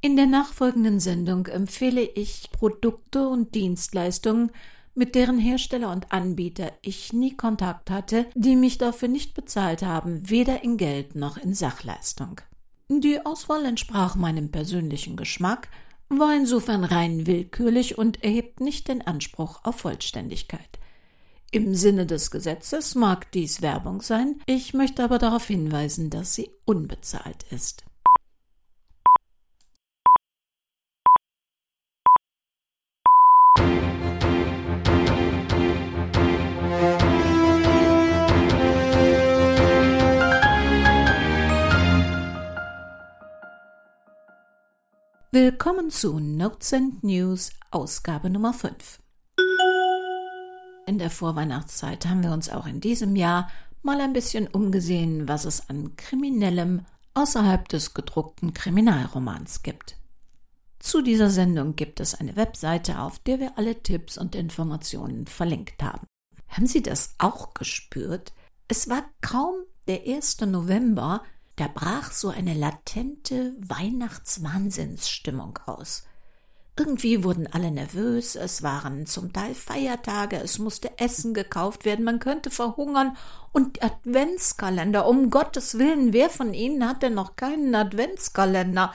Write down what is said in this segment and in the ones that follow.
In der nachfolgenden Sendung empfehle ich Produkte und Dienstleistungen, mit deren Hersteller und Anbieter ich nie Kontakt hatte, die mich dafür nicht bezahlt haben, weder in Geld noch in Sachleistung. Die Auswahl entsprach meinem persönlichen Geschmack, war insofern rein willkürlich und erhebt nicht den Anspruch auf Vollständigkeit. Im Sinne des Gesetzes mag dies Werbung sein, ich möchte aber darauf hinweisen, dass sie unbezahlt ist. Willkommen zu Notes and News Ausgabe Nummer 5. In der Vorweihnachtszeit haben wir uns auch in diesem Jahr mal ein bisschen umgesehen, was es an Kriminellem außerhalb des gedruckten Kriminalromans gibt. Zu dieser Sendung gibt es eine Webseite, auf der wir alle Tipps und Informationen verlinkt haben. Haben Sie das auch gespürt? Es war kaum der 1. November, da brach so eine latente Weihnachtswahnsinnsstimmung aus. Irgendwie wurden alle nervös, es waren zum Teil Feiertage, es musste Essen gekauft werden, man könnte verhungern und Adventskalender, um Gottes Willen, wer von Ihnen hat denn noch keinen Adventskalender?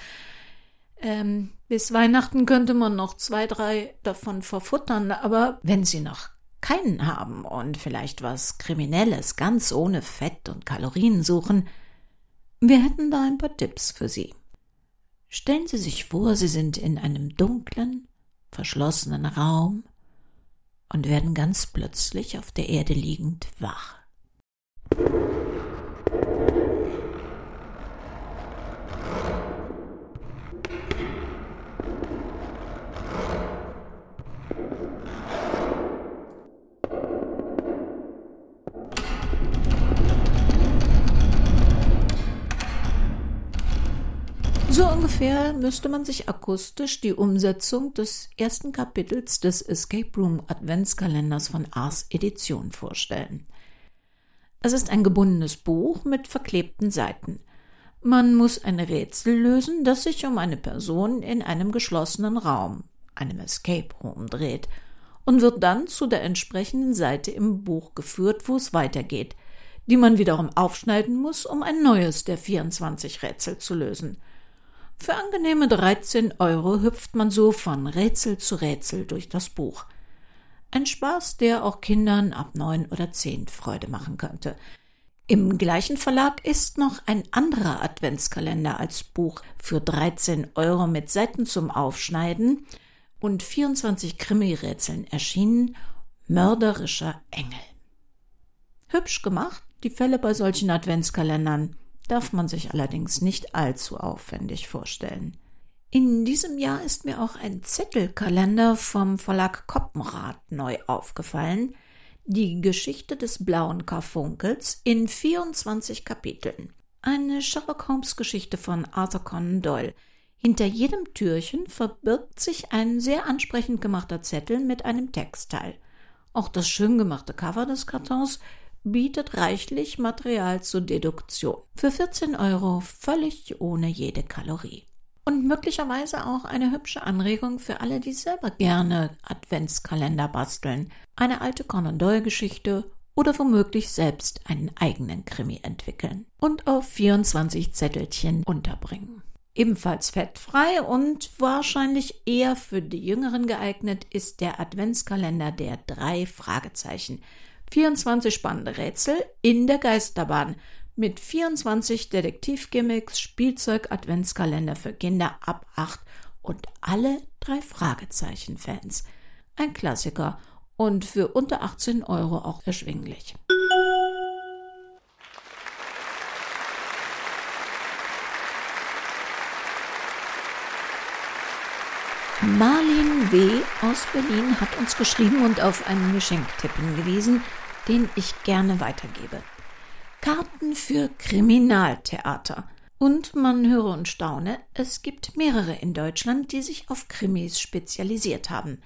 Ähm, bis Weihnachten könnte man noch zwei, drei davon verfuttern, aber wenn Sie noch keinen haben und vielleicht was Kriminelles ganz ohne Fett und Kalorien suchen, wir hätten da ein paar Tipps für Sie. Stellen Sie sich vor, Sie sind in einem dunklen, verschlossenen Raum und werden ganz plötzlich auf der Erde liegend wach. So ungefähr müsste man sich akustisch die Umsetzung des ersten Kapitels des Escape Room Adventskalenders von Ars Edition vorstellen. Es ist ein gebundenes Buch mit verklebten Seiten. Man muss ein Rätsel lösen, das sich um eine Person in einem geschlossenen Raum, einem Escape Room, dreht und wird dann zu der entsprechenden Seite im Buch geführt, wo es weitergeht, die man wiederum aufschneiden muss, um ein neues der 24 Rätsel zu lösen – für angenehme 13 Euro hüpft man so von Rätsel zu Rätsel durch das Buch. Ein Spaß, der auch Kindern ab neun oder zehn Freude machen könnte. Im gleichen Verlag ist noch ein anderer Adventskalender als Buch für 13 Euro mit Seiten zum Aufschneiden und 24 Krimi-Rätseln erschienen, Mörderischer Engel. Hübsch gemacht, die Fälle bei solchen Adventskalendern darf man sich allerdings nicht allzu aufwendig vorstellen. In diesem Jahr ist mir auch ein Zettelkalender vom Verlag Koppenrad neu aufgefallen. Die Geschichte des blauen Karfunkels in 24 Kapiteln. Eine Sherlock Holmes Geschichte von Arthur Conan Doyle. Hinter jedem Türchen verbirgt sich ein sehr ansprechend gemachter Zettel mit einem Textteil. Auch das schön gemachte Cover des Kartons bietet reichlich Material zur Deduktion. Für 14 Euro völlig ohne jede Kalorie. Und möglicherweise auch eine hübsche Anregung für alle, die selber gerne Adventskalender basteln, eine alte Conan Doyle-Geschichte oder womöglich selbst einen eigenen Krimi entwickeln und auf 24 Zettelchen unterbringen. Ebenfalls fettfrei und wahrscheinlich eher für die Jüngeren geeignet ist der Adventskalender der drei Fragezeichen 24 spannende Rätsel in der Geisterbahn mit 24 Detektivgimmicks, Spielzeug-Adventskalender für Kinder ab 8 und alle drei Fragezeichen-Fans. Ein Klassiker und für unter 18 Euro auch erschwinglich. Marlin W. aus Berlin hat uns geschrieben und auf einen Geschenktipp hingewiesen, den ich gerne weitergebe. Karten für Kriminaltheater. Und man höre und staune, es gibt mehrere in Deutschland, die sich auf Krimis spezialisiert haben.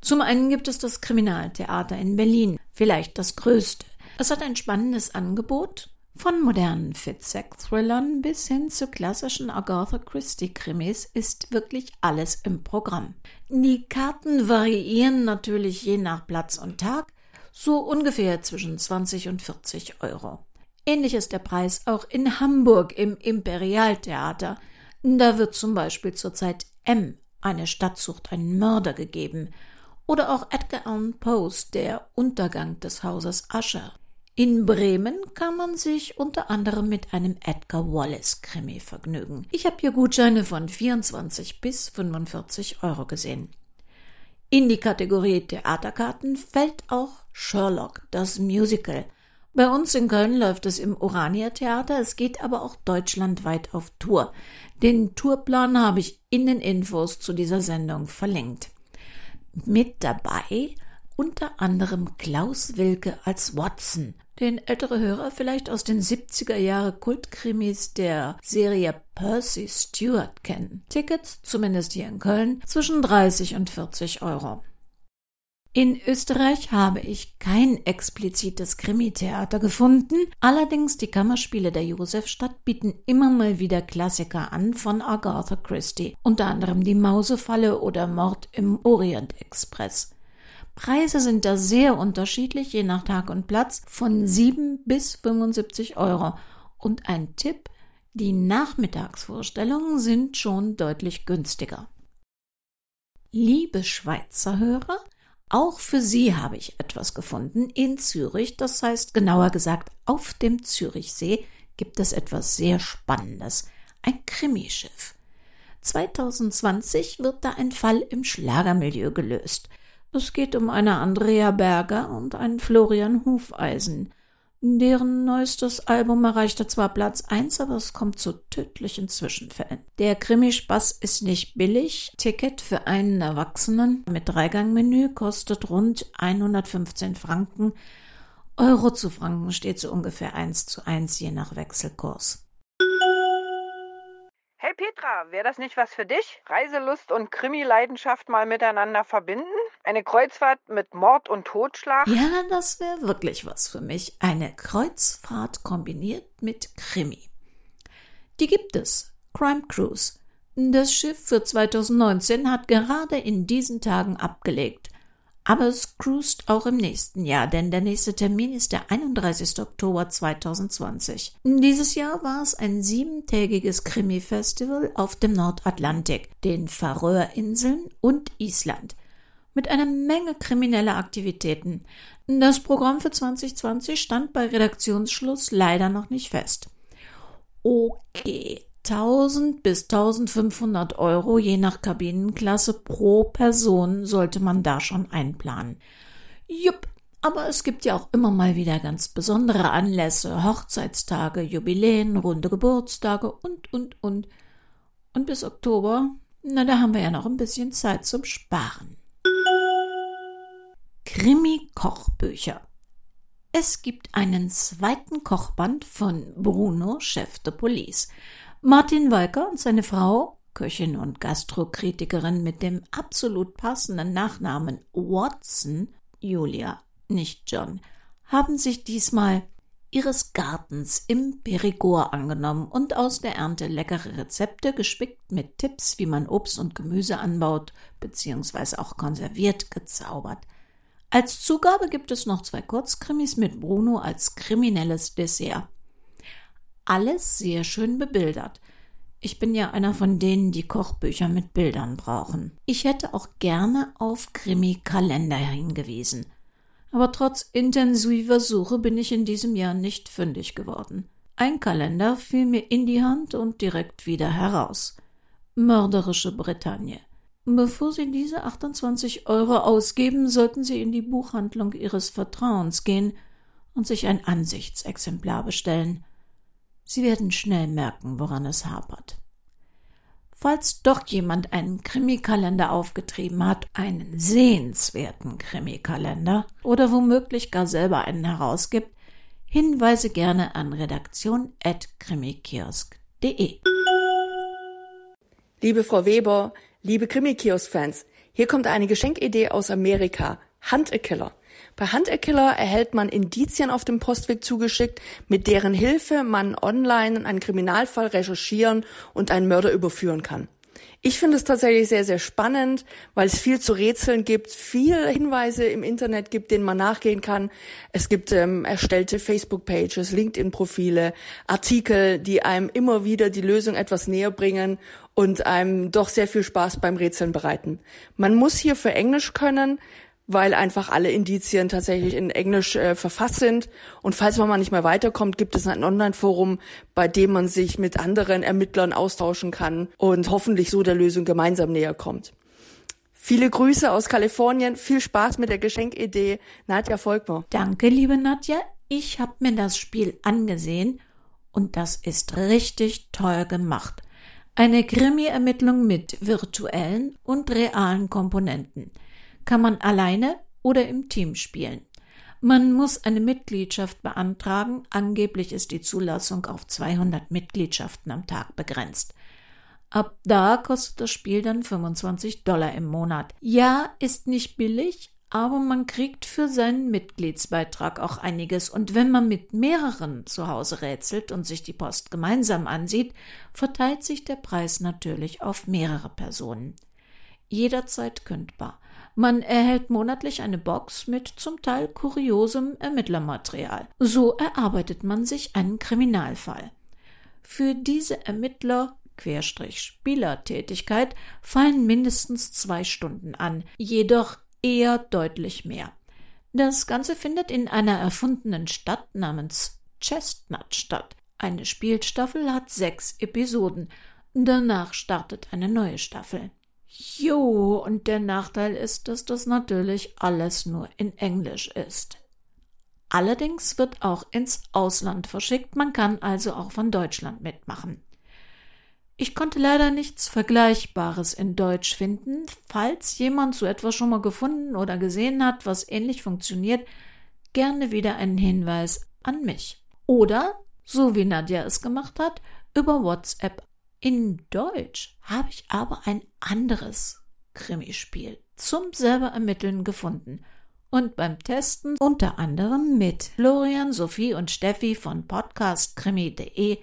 Zum einen gibt es das Kriminaltheater in Berlin, vielleicht das größte. Es hat ein spannendes Angebot, Von modernen Fitzek-Thrillern bis hin zu klassischen Agatha Christie-Krimis ist wirklich alles im Programm. Die Karten variieren natürlich je nach Platz und Tag, so ungefähr zwischen 20 und 40 Euro. Ähnlich ist der Preis auch in Hamburg im Imperialtheater. Da wird zum Beispiel zurzeit M, eine Stadt sucht einen Mörder gegeben, oder auch Edgar Allan Poes Der Untergang des Hauses Usher. In Bremen kann man sich unter anderem mit einem Edgar Wallace Krimi vergnügen. Ich habe hier Gutscheine von 24 bis 45 Euro gesehen. In die Kategorie Theaterkarten fällt auch Sherlock, das Musical. Bei uns in Köln läuft es im Orania Theater, es geht aber auch deutschlandweit auf Tour. Den Tourplan habe ich in den Infos zu dieser Sendung verlinkt. Mit dabei unter anderem Klaus Wilke als Watson, den ältere Hörer vielleicht aus den 70er Jahre Kultkrimis der Serie Percy Stewart kennen. Tickets, zumindest hier in Köln, zwischen 30 und 40 Euro. In Österreich habe ich kein explizites Krimitheater gefunden, allerdings die Kammerspiele der Josefstadt bieten immer mal wieder Klassiker an von Agatha Christie, unter anderem Die Mausefalle oder Mord im Orient Express. Preise sind da sehr unterschiedlich, je nach Tag und Platz, von 7 bis 75 Euro. Und ein Tipp, die Nachmittagsvorstellungen sind schon deutlich günstiger. Liebe Schweizer Hörer, auch für Sie habe ich etwas gefunden in Zürich, das heißt genauer gesagt auf dem Zürichsee gibt es etwas sehr Spannendes, ein Krimischiff. 2020 wird da ein Fall im Schlagermilieu gelöst. Es geht um eine Andrea Berger und einen Florian Hufeisen. Deren neuestes Album erreichte zwar Platz 1, aber es kommt zu tödlichen Zwischenfällen. Der Krimispaß ist nicht billig. Ticket für einen Erwachsenen mit Dreigangmenü kostet rund 115 Franken. Euro zu Franken steht so ungefähr 1 zu 1 je nach Wechselkurs. Petra, wäre das nicht was für dich? Reiselust und Krimi-Leidenschaft mal miteinander verbinden? Eine Kreuzfahrt mit Mord und Totschlag? Ja, das wäre wirklich was für mich. Eine Kreuzfahrt kombiniert mit Krimi. Die gibt es. Crime Cruise. Das Schiff für 2019 hat gerade in diesen Tagen abgelegt. Aber es cruist auch im nächsten Jahr, denn der nächste Termin ist der 31. Oktober 2020. Dieses Jahr war es ein siebentägiges Krimi-Festival auf dem Nordatlantik, den Färöerinseln und Island. Mit einer Menge krimineller Aktivitäten. Das Programm für 2020 stand bei Redaktionsschluss leider noch nicht fest. Okay, 1000 bis 1500 Euro je nach Kabinenklasse pro Person sollte man da schon einplanen. Jupp, aber es gibt ja auch immer mal wieder ganz besondere Anlässe, Hochzeitstage, Jubiläen, runde Geburtstage und, und, und. Und bis Oktober, na, da haben wir ja noch ein bisschen Zeit zum Sparen. Krimi-Kochbücher. Es gibt einen zweiten Kochband von Bruno, Chef de Police. Martin Walker und seine Frau, Köchin und Gastrokritikerin mit dem absolut passenden Nachnamen Watson, Julia, nicht John, haben sich diesmal ihres Gartens im Perigord angenommen und aus der Ernte leckere Rezepte gespickt mit Tipps, wie man Obst und Gemüse anbaut bzw. auch konserviert gezaubert. Als Zugabe gibt es noch zwei Kurzkrimis mit Bruno als kriminelles Dessert alles sehr schön bebildert. Ich bin ja einer von denen, die Kochbücher mit Bildern brauchen. Ich hätte auch gerne auf Krimi-Kalender hingewiesen. Aber trotz intensiver Suche bin ich in diesem Jahr nicht fündig geworden. Ein Kalender fiel mir in die Hand und direkt wieder heraus. Mörderische Bretagne. Bevor Sie diese 28 Euro ausgeben, sollten Sie in die Buchhandlung Ihres Vertrauens gehen und sich ein Ansichtsexemplar bestellen. Sie werden schnell merken, woran es hapert. Falls doch jemand einen Krimikalender aufgetrieben hat, einen sehenswerten Krimikalender oder womöglich gar selber einen herausgibt, Hinweise gerne an redaktion.krimikiosk.de. Liebe Frau Weber, liebe Krimikiosk-Fans, hier kommt eine Geschenkidee aus Amerika. Hunt a Killer. Bei Hunter-Killer erhält man Indizien auf dem Postweg zugeschickt, mit deren Hilfe man online einen Kriminalfall recherchieren und einen Mörder überführen kann. Ich finde es tatsächlich sehr, sehr spannend, weil es viel zu rätseln gibt, viele Hinweise im Internet gibt, denen man nachgehen kann. Es gibt ähm, erstellte Facebook-Pages, LinkedIn-Profile, Artikel, die einem immer wieder die Lösung etwas näher bringen und einem doch sehr viel Spaß beim Rätseln bereiten. Man muss hier für Englisch können, weil einfach alle Indizien tatsächlich in Englisch äh, verfasst sind. Und falls man mal nicht mehr weiterkommt, gibt es ein Online-Forum, bei dem man sich mit anderen Ermittlern austauschen kann und hoffentlich so der Lösung gemeinsam näher kommt. Viele Grüße aus Kalifornien, viel Spaß mit der Geschenkidee, Nadja Volkmer. Danke, liebe Nadja. Ich habe mir das Spiel angesehen und das ist richtig toll gemacht. Eine Krimi-Ermittlung mit virtuellen und realen Komponenten kann man alleine oder im Team spielen. Man muss eine Mitgliedschaft beantragen, angeblich ist die Zulassung auf 200 Mitgliedschaften am Tag begrenzt. Ab da kostet das Spiel dann 25 Dollar im Monat. Ja, ist nicht billig, aber man kriegt für seinen Mitgliedsbeitrag auch einiges und wenn man mit mehreren zu Hause rätselt und sich die Post gemeinsam ansieht, verteilt sich der Preis natürlich auf mehrere Personen. Jederzeit kündbar. Man erhält monatlich eine Box mit zum Teil kuriosem Ermittlermaterial. So erarbeitet man sich einen Kriminalfall. Für diese Ermittler Spielertätigkeit fallen mindestens zwei Stunden an, jedoch eher deutlich mehr. Das Ganze findet in einer erfundenen Stadt namens Chestnut statt. Eine Spielstaffel hat sechs Episoden. Danach startet eine neue Staffel. Jo, und der Nachteil ist, dass das natürlich alles nur in Englisch ist. Allerdings wird auch ins Ausland verschickt, man kann also auch von Deutschland mitmachen. Ich konnte leider nichts Vergleichbares in Deutsch finden. Falls jemand so etwas schon mal gefunden oder gesehen hat, was ähnlich funktioniert, gerne wieder einen Hinweis an mich. Oder, so wie Nadja es gemacht hat, über WhatsApp in Deutsch habe ich aber ein anderes Krimispiel zum selber ermitteln gefunden und beim Testen unter anderem mit Florian, Sophie und Steffi von podcastkrimi.de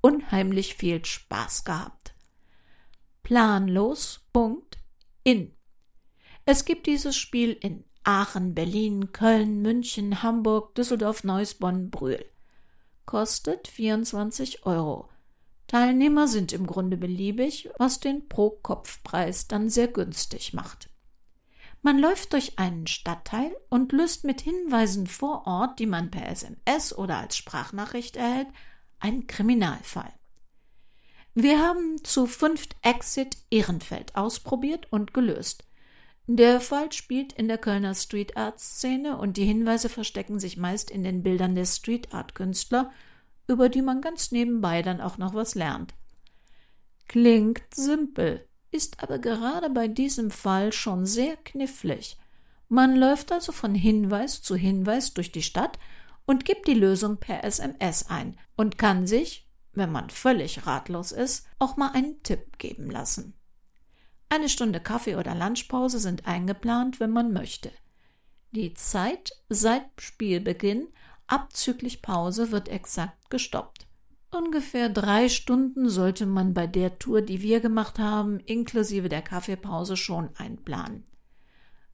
unheimlich viel Spaß gehabt. Planlos.in Es gibt dieses Spiel in Aachen, Berlin, Köln, München, Hamburg, Düsseldorf, Neuss, Bonn, Brühl. Kostet 24 Euro. Teilnehmer sind im Grunde beliebig, was den Pro-Kopf-Preis dann sehr günstig macht. Man läuft durch einen Stadtteil und löst mit Hinweisen vor Ort, die man per SMS oder als Sprachnachricht erhält, einen Kriminalfall. Wir haben zu fünft Exit Ehrenfeld ausprobiert und gelöst. Der Fall spielt in der Kölner Street Art Szene und die Hinweise verstecken sich meist in den Bildern der Street Art Künstler über die man ganz nebenbei dann auch noch was lernt. Klingt simpel, ist aber gerade bei diesem Fall schon sehr knifflig. Man läuft also von Hinweis zu Hinweis durch die Stadt und gibt die Lösung per SMS ein und kann sich, wenn man völlig ratlos ist, auch mal einen Tipp geben lassen. Eine Stunde Kaffee oder Lunchpause sind eingeplant, wenn man möchte. Die Zeit seit Spielbeginn Abzüglich Pause wird exakt gestoppt. Ungefähr drei Stunden sollte man bei der Tour, die wir gemacht haben, inklusive der Kaffeepause schon einplanen.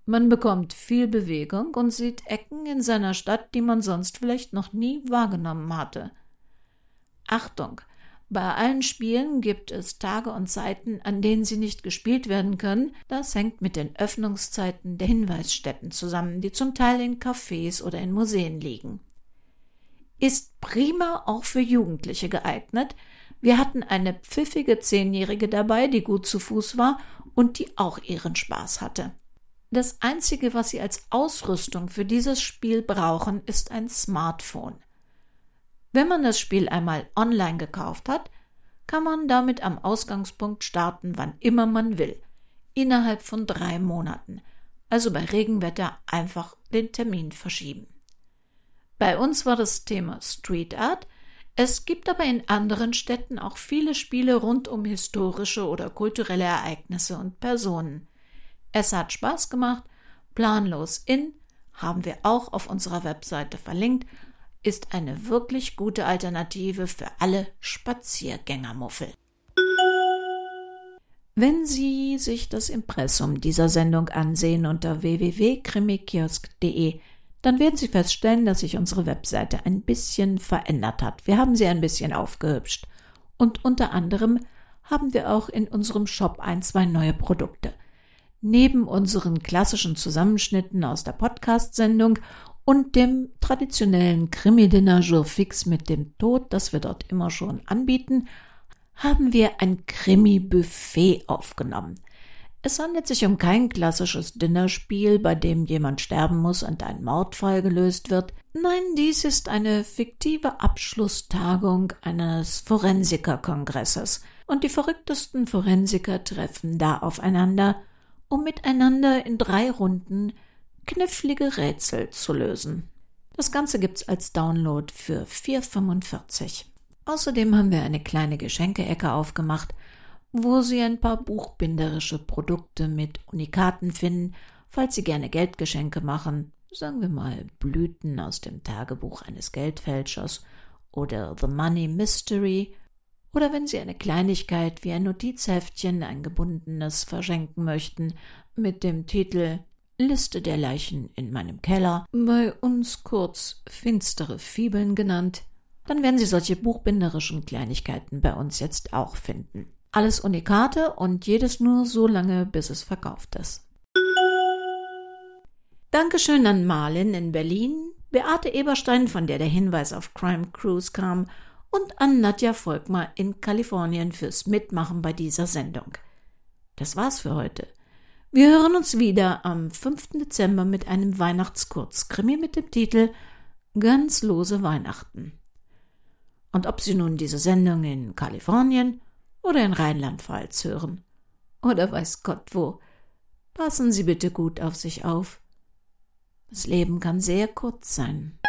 Man bekommt viel Bewegung und sieht Ecken in seiner Stadt, die man sonst vielleicht noch nie wahrgenommen hatte. Achtung! Bei allen Spielen gibt es Tage und Zeiten, an denen sie nicht gespielt werden können. Das hängt mit den Öffnungszeiten der Hinweisstätten zusammen, die zum Teil in Cafés oder in Museen liegen ist prima auch für Jugendliche geeignet. Wir hatten eine pfiffige Zehnjährige dabei, die gut zu Fuß war und die auch ihren Spaß hatte. Das Einzige, was Sie als Ausrüstung für dieses Spiel brauchen, ist ein Smartphone. Wenn man das Spiel einmal online gekauft hat, kann man damit am Ausgangspunkt starten, wann immer man will, innerhalb von drei Monaten, also bei Regenwetter einfach den Termin verschieben. Bei uns war das Thema Street Art. Es gibt aber in anderen Städten auch viele Spiele rund um historische oder kulturelle Ereignisse und Personen. Es hat Spaß gemacht, planlos in haben wir auch auf unserer Webseite verlinkt, ist eine wirklich gute Alternative für alle Spaziergängermuffel. Wenn Sie sich das Impressum dieser Sendung ansehen unter www.krimikiosk.de, dann werden Sie feststellen, dass sich unsere Webseite ein bisschen verändert hat. Wir haben sie ein bisschen aufgehübscht. Und unter anderem haben wir auch in unserem Shop ein, zwei neue Produkte. Neben unseren klassischen Zusammenschnitten aus der Podcast-Sendung und dem traditionellen Krimi-Dinner Jour fix mit dem Tod, das wir dort immer schon anbieten, haben wir ein Krimi-Buffet aufgenommen. Es handelt sich um kein klassisches Dinnerspiel, bei dem jemand sterben muss und ein Mordfall gelöst wird. Nein, dies ist eine fiktive Abschlusstagung eines Forensikerkongresses. Und die verrücktesten Forensiker treffen da aufeinander, um miteinander in drei Runden knifflige Rätsel zu lösen. Das Ganze gibt's als Download für 4,45. Außerdem haben wir eine kleine Geschenkeecke aufgemacht, wo Sie ein paar buchbinderische Produkte mit Unikaten finden, falls Sie gerne Geldgeschenke machen, sagen wir mal Blüten aus dem Tagebuch eines Geldfälschers oder The Money Mystery, oder wenn Sie eine Kleinigkeit wie ein Notizheftchen, ein gebundenes verschenken möchten, mit dem Titel Liste der Leichen in meinem Keller, bei uns kurz finstere Fibeln genannt, dann werden Sie solche buchbinderischen Kleinigkeiten bei uns jetzt auch finden. Alles Unikate und jedes nur so lange, bis es verkauft ist. Dankeschön an Marlin in Berlin, Beate Eberstein, von der der Hinweis auf Crime Cruise kam, und an Nadja Volkmar in Kalifornien fürs Mitmachen bei dieser Sendung. Das war's für heute. Wir hören uns wieder am 5. Dezember mit einem Weihnachtskurzkrimi mit dem Titel Ganz lose Weihnachten. Und ob Sie nun diese Sendung in Kalifornien oder in Rheinland-Pfalz hören oder weiß Gott wo, passen Sie bitte gut auf sich auf. Das Leben kann sehr kurz sein.